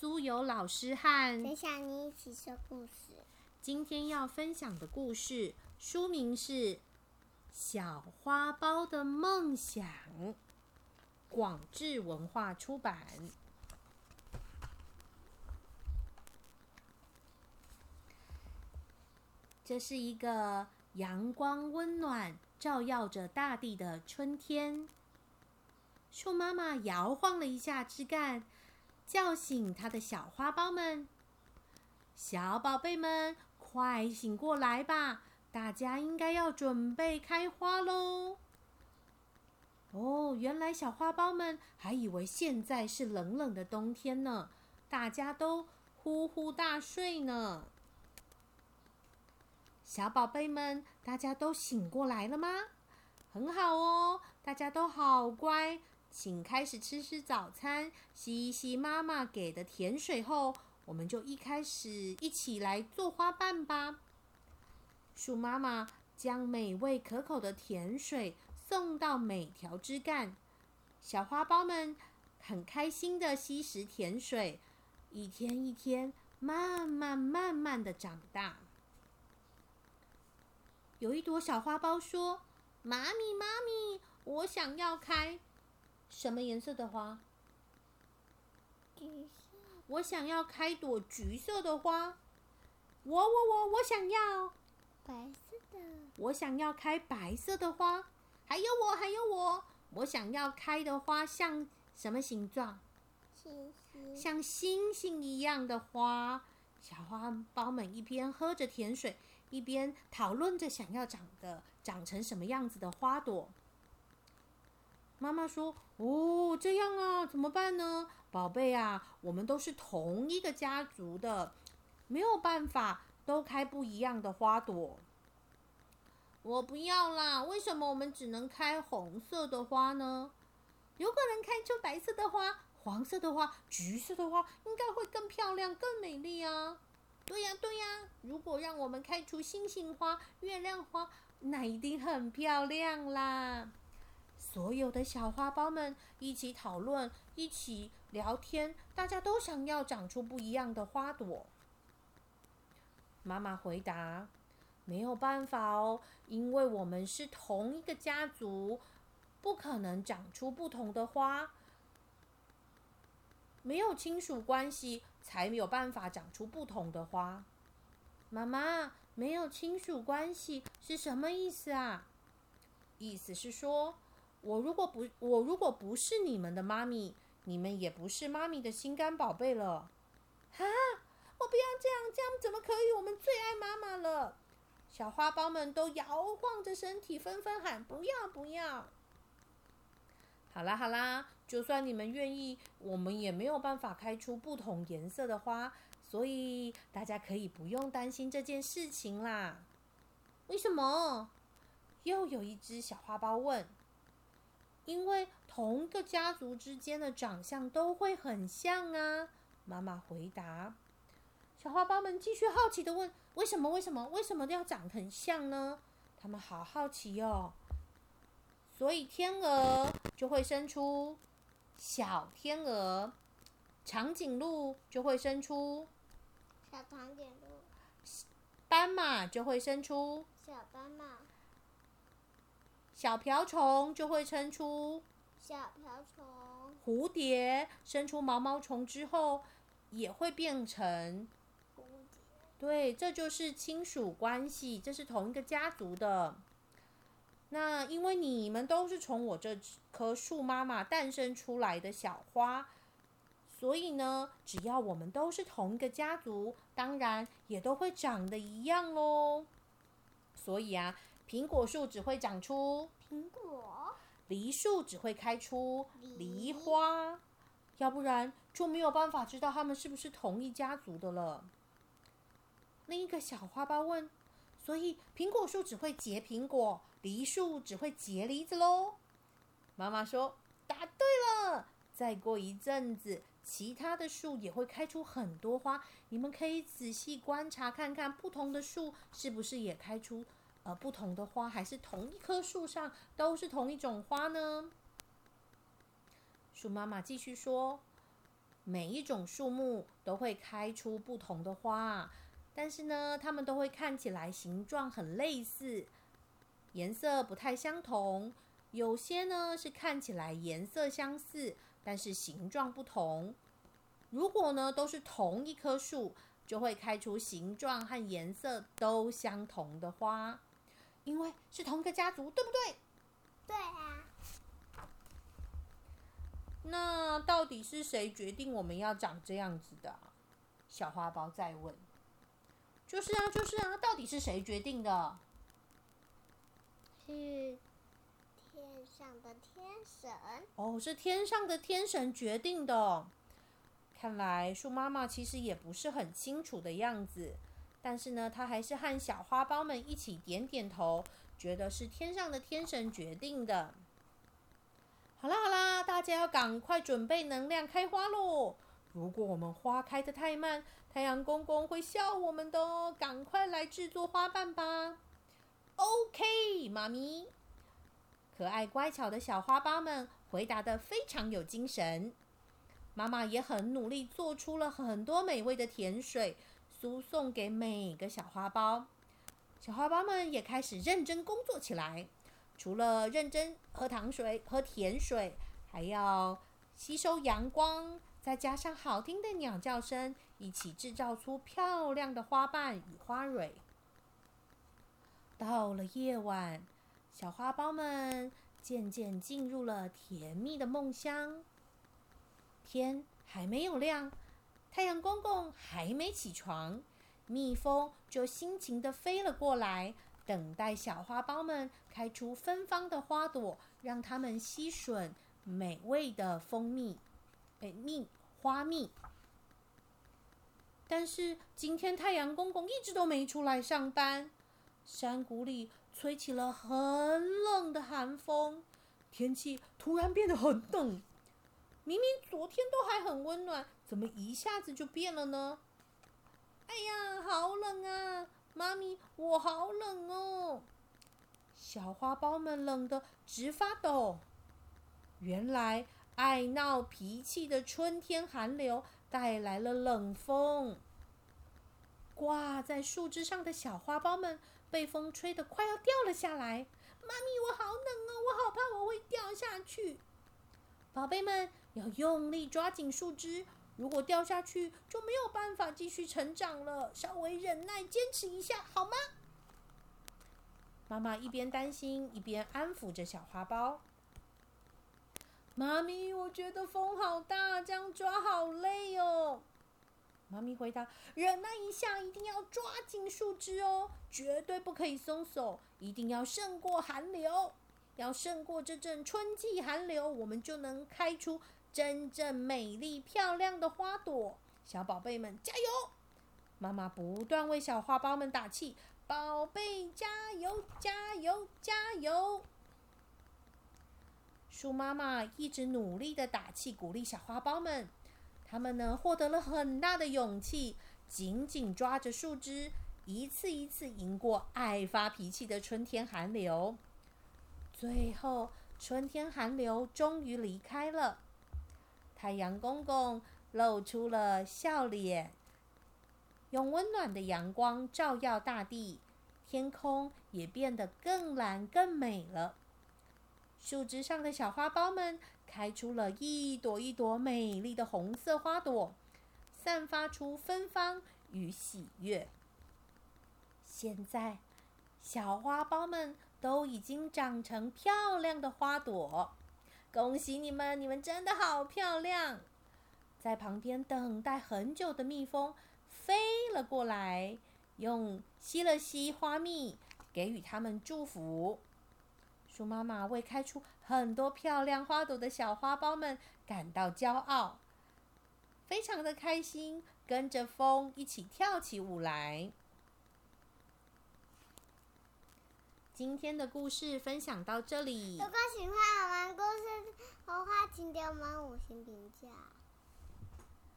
苏有老师和分享你一起说故事。今天要分享的故事书名是《小花苞的梦想》，广智文化出版。这是一个阳光温暖、照耀着大地的春天。树妈妈摇晃了一下枝干，叫醒它的小花苞们：“小宝贝们，快醒过来吧！大家应该要准备开花喽！”哦，原来小花苞们还以为现在是冷冷的冬天呢，大家都呼呼大睡呢。小宝贝们，大家都醒过来了吗？很好哦，大家都好乖，请开始吃吃早餐，吸一吸妈妈给的甜水后，我们就一开始一起来做花瓣吧。树妈妈将美味可口的甜水送到每条枝干，小花苞们很开心的吸食甜水，一天一天，慢慢慢慢的长大。有一朵小花苞说：“妈咪，妈咪，我想要开什么颜色的花？橘色，我想要开朵橘色的花。我我我我想要，白色的，我想要开白色的花。还有我，还有我，我想要开的花像什么形状？星星，像星星一样的花。小花苞们一边喝着甜水。”一边讨论着想要长的长成什么样子的花朵。妈妈说：“哦，这样啊，怎么办呢，宝贝啊？我们都是同一个家族的，没有办法都开不一样的花朵。”我不要啦！为什么我们只能开红色的花呢？有可能开出白色的花、黄色的花、橘色的花，应该会更漂亮、更美丽啊！对呀，对呀！如果让我们开出星星花、月亮花，那一定很漂亮啦！所有的小花苞们一起讨论，一起聊天，大家都想要长出不一样的花朵。妈妈回答：“没有办法哦，因为我们是同一个家族，不可能长出不同的花。没有亲属关系。”才没有办法长出不同的花。妈妈，没有亲属关系是什么意思啊？意思是说，我如果不我如果不是你们的妈咪，你们也不是妈咪的心肝宝贝了。哈！我不要这样，这样怎么可以？我们最爱妈妈了。小花苞们都摇晃着身体，纷纷喊：“不要，不要！”好啦，好啦。就算你们愿意，我们也没有办法开出不同颜色的花，所以大家可以不用担心这件事情啦。为什么？又有一只小花苞问。因为同个家族之间的长相都会很像啊。妈妈回答。小花苞们继续好奇的问：为什么？为什么？为什么要长得很像呢？他们好好奇哦。所以天鹅就会生出。小天鹅，长颈鹿就会生出小长颈鹿，斑马就会生出小斑马，小瓢虫就会生出小瓢虫，蝴蝶生出毛毛虫之后也会变成蝴蝶。对，这就是亲属关系，这是同一个家族的。那因为你们都是从我这棵树妈妈诞生出来的小花，所以呢，只要我们都是同一个家族，当然也都会长得一样喽。所以啊，苹果树只会长出苹果，梨树只会开出梨花，要不然就没有办法知道它们是不是同一家族的了。另一个小花苞问。所以，苹果树只会结苹果，梨树只会结梨子喽。妈妈说：“答对了。”再过一阵子，其他的树也会开出很多花。你们可以仔细观察，看看不同的树是不是也开出呃不同的花，还是同一棵树上都是同一种花呢？树妈妈继续说：“每一种树木都会开出不同的花，但是呢，它们都会看起来形状很类似，颜色不太相同。有些呢是看起来颜色相似，但是形状不同。如果呢都是同一棵树，就会开出形状和颜色都相同的花，因为是同一个家族，对不对？对啊。那到底是谁决定我们要长这样子的？小花苞再问。就是啊，就是啊，到底是谁决定的？是天上的天神。哦，是天上的天神决定的。看来树妈妈其实也不是很清楚的样子，但是呢，他还是和小花苞们一起点点头，觉得是天上的天神决定的。好啦好啦，大家要赶快准备能量开花喽！如果我们花开的太慢，太阳公公会笑我们的哦。赶快来制作花瓣吧！OK，妈咪，可爱乖巧的小花苞们回答的非常有精神。妈妈也很努力，做出了很多美味的甜水，输送给每个小花苞。小花苞们也开始认真工作起来。除了认真喝糖水、喝甜水，还要吸收阳光，再加上好听的鸟叫声，一起制造出漂亮的花瓣与花蕊。到了夜晚，小花苞们渐渐进入了甜蜜的梦乡。天还没有亮，太阳公公还没起床，蜜蜂就辛勤的飞了过来。等待小花苞们开出芬芳的花朵，让它们吸吮美味的蜂蜜，哎，蜜花蜜。但是今天太阳公公一直都没出来上班，山谷里吹起了很冷的寒风，天气突然变得很冷。明明昨天都还很温暖，怎么一下子就变了呢？哎呀，好冷啊！妈咪，我好冷哦！小花苞们冷得直发抖。原来爱闹脾气的春天寒流带来了冷风。挂在树枝上的小花苞们被风吹得快要掉了下来。妈咪，我好冷哦，我好怕我会掉下去。宝贝们要用力抓紧树枝。如果掉下去，就没有办法继续成长了。稍微忍耐，坚持一下，好吗？妈妈一边担心，一边安抚着小花苞。妈咪，我觉得风好大，这样抓好累哦。妈咪回答：“忍耐一下，一定要抓紧树枝哦，绝对不可以松手，一定要胜过寒流，要胜过这阵春季寒流，我们就能开出。”真正美丽漂亮的花朵，小宝贝们加油！妈妈不断为小花苞们打气，宝贝加油加油加油！树妈妈一直努力的打气，鼓励小花苞们。他们呢，获得了很大的勇气，紧紧抓着树枝，一次一次赢过爱发脾气的春天寒流。最后，春天寒流终于离开了。太阳公公露出了笑脸，用温暖的阳光照耀大地，天空也变得更蓝更美了。树枝上的小花苞们开出了一朵一朵美丽的红色花朵，散发出芬芳与喜悦。现在，小花苞们都已经长成漂亮的花朵。恭喜你们！你们真的好漂亮。在旁边等待很久的蜜蜂飞了过来，用吸了吸花蜜，给予他们祝福。鼠妈妈为开出很多漂亮花朵的小花苞们感到骄傲，非常的开心，跟着风一起跳起舞来。今天的故事分享到这里。如果喜欢我们故事的话，请给我们五星评价。